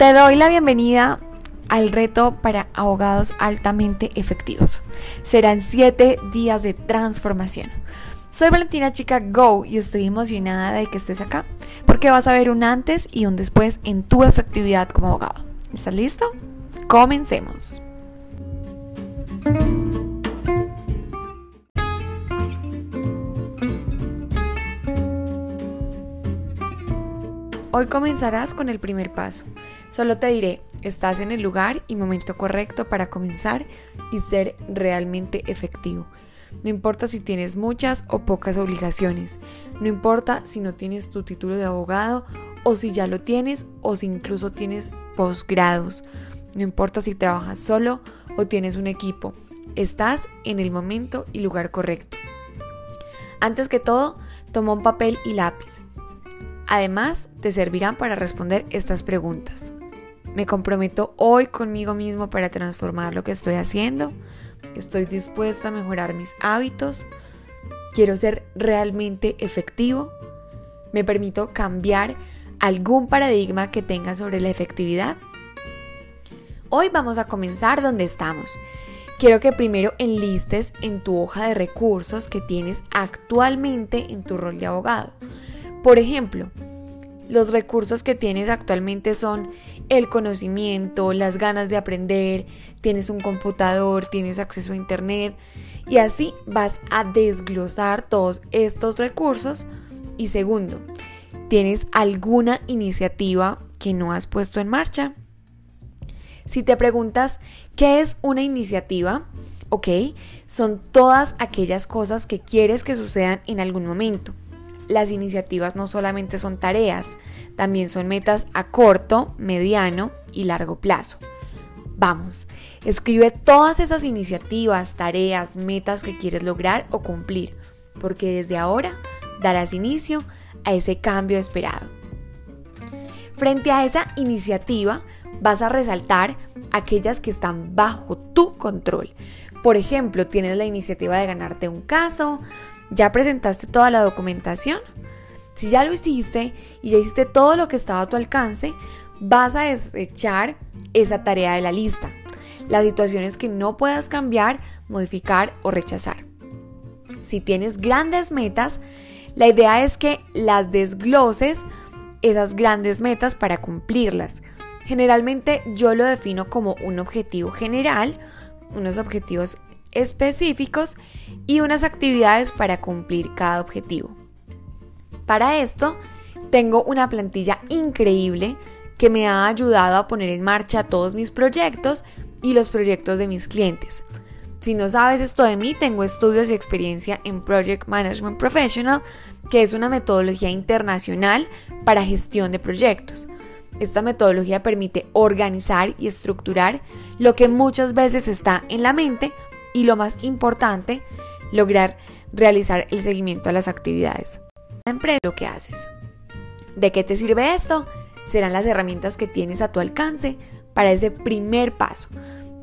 Te doy la bienvenida al reto para abogados altamente efectivos. Serán 7 días de transformación. Soy Valentina Chica Go y estoy emocionada de que estés acá porque vas a ver un antes y un después en tu efectividad como abogado. ¿Estás listo? Comencemos. Hoy comenzarás con el primer paso. Solo te diré, estás en el lugar y momento correcto para comenzar y ser realmente efectivo. No importa si tienes muchas o pocas obligaciones. No importa si no tienes tu título de abogado o si ya lo tienes o si incluso tienes posgrados. No importa si trabajas solo o tienes un equipo. Estás en el momento y lugar correcto. Antes que todo, toma un papel y lápiz Además, te servirán para responder estas preguntas. ¿Me comprometo hoy conmigo mismo para transformar lo que estoy haciendo? ¿Estoy dispuesto a mejorar mis hábitos? ¿Quiero ser realmente efectivo? ¿Me permito cambiar algún paradigma que tenga sobre la efectividad? Hoy vamos a comenzar donde estamos. Quiero que primero enlistes en tu hoja de recursos que tienes actualmente en tu rol de abogado. Por ejemplo, los recursos que tienes actualmente son el conocimiento, las ganas de aprender, tienes un computador, tienes acceso a internet y así vas a desglosar todos estos recursos. Y segundo, ¿tienes alguna iniciativa que no has puesto en marcha? Si te preguntas qué es una iniciativa, ok, son todas aquellas cosas que quieres que sucedan en algún momento las iniciativas no solamente son tareas, también son metas a corto, mediano y largo plazo. Vamos, escribe todas esas iniciativas, tareas, metas que quieres lograr o cumplir, porque desde ahora darás inicio a ese cambio esperado. Frente a esa iniciativa, vas a resaltar aquellas que están bajo tu control. Por ejemplo, tienes la iniciativa de ganarte un caso, ¿Ya presentaste toda la documentación? Si ya lo hiciste y ya hiciste todo lo que estaba a tu alcance, vas a desechar esa tarea de la lista. Las situaciones que no puedas cambiar, modificar o rechazar. Si tienes grandes metas, la idea es que las desgloses esas grandes metas para cumplirlas. Generalmente yo lo defino como un objetivo general, unos objetivos específicos y unas actividades para cumplir cada objetivo. Para esto, tengo una plantilla increíble que me ha ayudado a poner en marcha todos mis proyectos y los proyectos de mis clientes. Si no sabes esto de mí, tengo estudios y experiencia en Project Management Professional, que es una metodología internacional para gestión de proyectos. Esta metodología permite organizar y estructurar lo que muchas veces está en la mente y lo más importante, lograr realizar el seguimiento a las actividades. Siempre lo que haces. ¿De qué te sirve esto? Serán las herramientas que tienes a tu alcance para ese primer paso.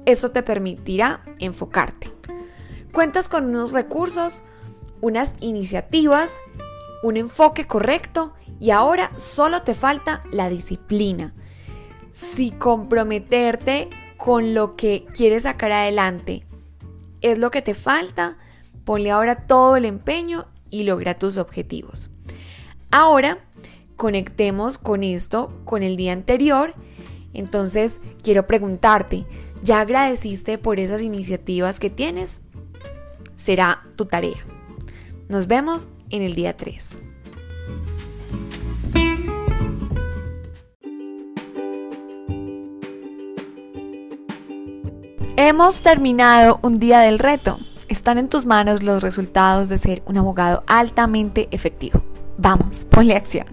Esto te permitirá enfocarte. Cuentas con unos recursos, unas iniciativas, un enfoque correcto y ahora solo te falta la disciplina. Si comprometerte con lo que quieres sacar adelante es lo que te falta, ponle ahora todo el empeño y logra tus objetivos. Ahora, conectemos con esto, con el día anterior. Entonces, quiero preguntarte, ¿ya agradeciste por esas iniciativas que tienes? Será tu tarea. Nos vemos en el día 3. Hemos terminado un día del reto. Están en tus manos los resultados de ser un abogado altamente efectivo. Vamos, ponle acción.